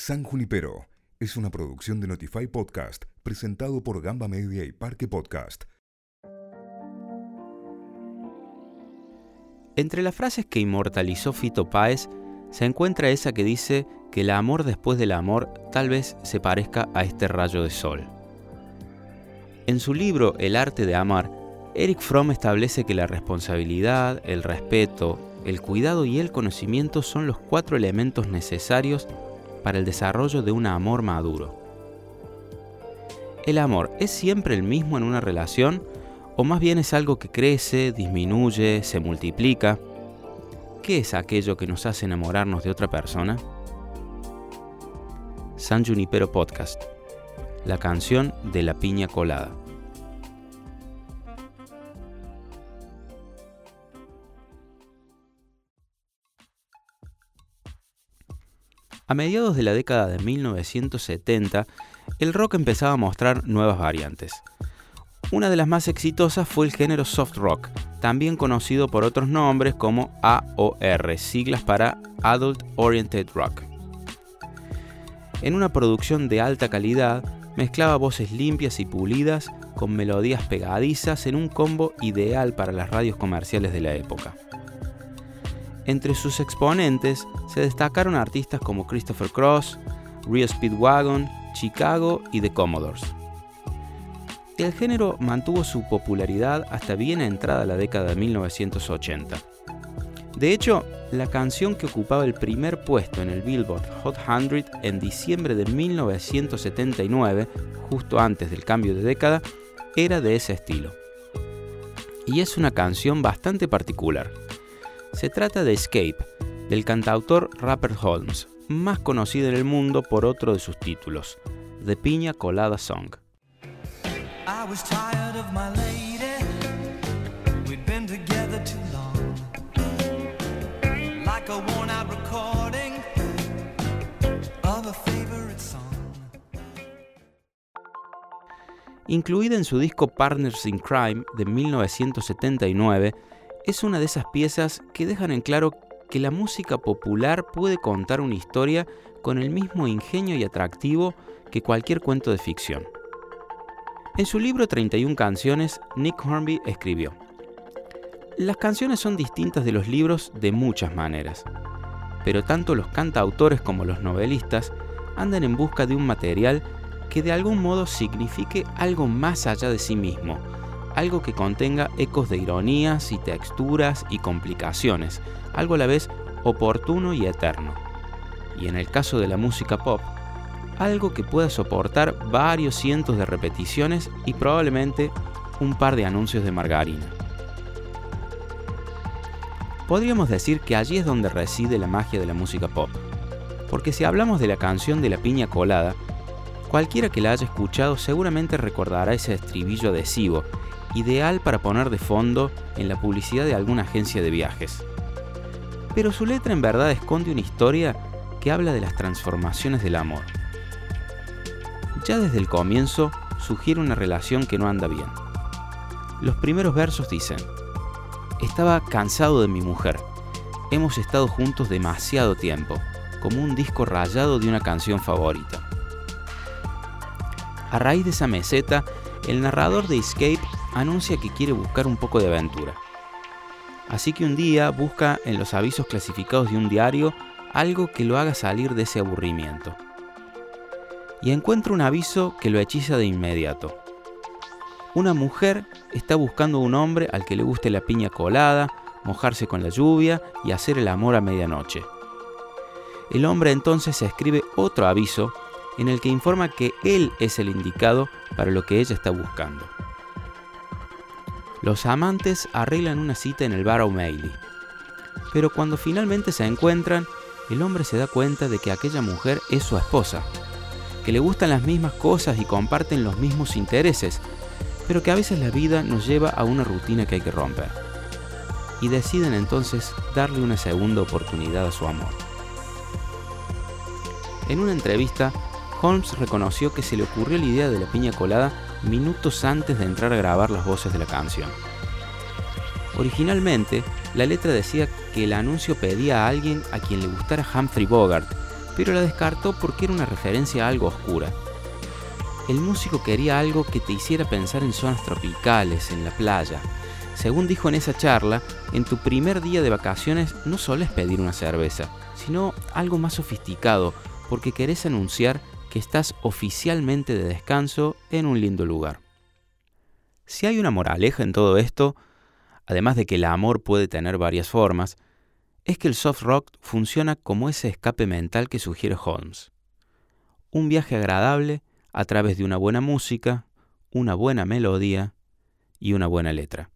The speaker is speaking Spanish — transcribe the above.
San Junipero es una producción de Notify Podcast presentado por Gamba Media y Parque Podcast. Entre las frases que inmortalizó Fito Páez se encuentra esa que dice que el amor después del amor tal vez se parezca a este rayo de sol. En su libro El arte de amar, Eric Fromm establece que la responsabilidad, el respeto, el cuidado y el conocimiento son los cuatro elementos necesarios para el desarrollo de un amor maduro. ¿El amor es siempre el mismo en una relación o más bien es algo que crece, disminuye, se multiplica? ¿Qué es aquello que nos hace enamorarnos de otra persona? San Junipero Podcast, la canción de la piña colada. A mediados de la década de 1970, el rock empezaba a mostrar nuevas variantes. Una de las más exitosas fue el género soft rock, también conocido por otros nombres como AOR, siglas para Adult Oriented Rock. En una producción de alta calidad, mezclaba voces limpias y pulidas con melodías pegadizas en un combo ideal para las radios comerciales de la época. Entre sus exponentes se destacaron artistas como Christopher Cross, Real Speedwagon, Chicago y The Commodores. El género mantuvo su popularidad hasta bien entrada la década de 1980. De hecho, la canción que ocupaba el primer puesto en el Billboard Hot 100 en diciembre de 1979, justo antes del cambio de década, era de ese estilo. Y es una canción bastante particular. Se trata de Escape, del cantautor Rapper Holmes, más conocido en el mundo por otro de sus títulos, The Piña Colada Song. Incluida en su disco Partners in Crime de 1979, es una de esas piezas que dejan en claro que la música popular puede contar una historia con el mismo ingenio y atractivo que cualquier cuento de ficción. En su libro 31 canciones, Nick Hornby escribió, Las canciones son distintas de los libros de muchas maneras, pero tanto los cantautores como los novelistas andan en busca de un material que de algún modo signifique algo más allá de sí mismo, algo que contenga ecos de ironías y texturas y complicaciones, algo a la vez oportuno y eterno. Y en el caso de la música pop, algo que pueda soportar varios cientos de repeticiones y probablemente un par de anuncios de margarina. Podríamos decir que allí es donde reside la magia de la música pop, porque si hablamos de la canción de la piña colada, cualquiera que la haya escuchado seguramente recordará ese estribillo adhesivo ideal para poner de fondo en la publicidad de alguna agencia de viajes. Pero su letra en verdad esconde una historia que habla de las transformaciones del amor. Ya desde el comienzo sugiere una relación que no anda bien. Los primeros versos dicen, estaba cansado de mi mujer, hemos estado juntos demasiado tiempo, como un disco rayado de una canción favorita. A raíz de esa meseta, el narrador de Escape anuncia que quiere buscar un poco de aventura. Así que un día busca en los avisos clasificados de un diario algo que lo haga salir de ese aburrimiento. Y encuentra un aviso que lo hechiza de inmediato. Una mujer está buscando un hombre al que le guste la piña colada, mojarse con la lluvia y hacer el amor a medianoche. El hombre entonces escribe otro aviso en el que informa que él es el indicado para lo que ella está buscando. Los amantes arreglan una cita en el bar O'Malley. Pero cuando finalmente se encuentran, el hombre se da cuenta de que aquella mujer es su esposa, que le gustan las mismas cosas y comparten los mismos intereses, pero que a veces la vida nos lleva a una rutina que hay que romper. Y deciden entonces darle una segunda oportunidad a su amor. En una entrevista, Holmes reconoció que se le ocurrió la idea de la piña colada minutos antes de entrar a grabar las voces de la canción. Originalmente, la letra decía que el anuncio pedía a alguien a quien le gustara Humphrey Bogart, pero la descartó porque era una referencia a algo oscura. El músico quería algo que te hiciera pensar en zonas tropicales, en la playa. Según dijo en esa charla, en tu primer día de vacaciones no soles pedir una cerveza, sino algo más sofisticado, porque querés anunciar que estás oficialmente de descanso en un lindo lugar. Si hay una moraleja en todo esto, además de que el amor puede tener varias formas, es que el soft rock funciona como ese escape mental que sugiere Holmes. Un viaje agradable a través de una buena música, una buena melodía y una buena letra.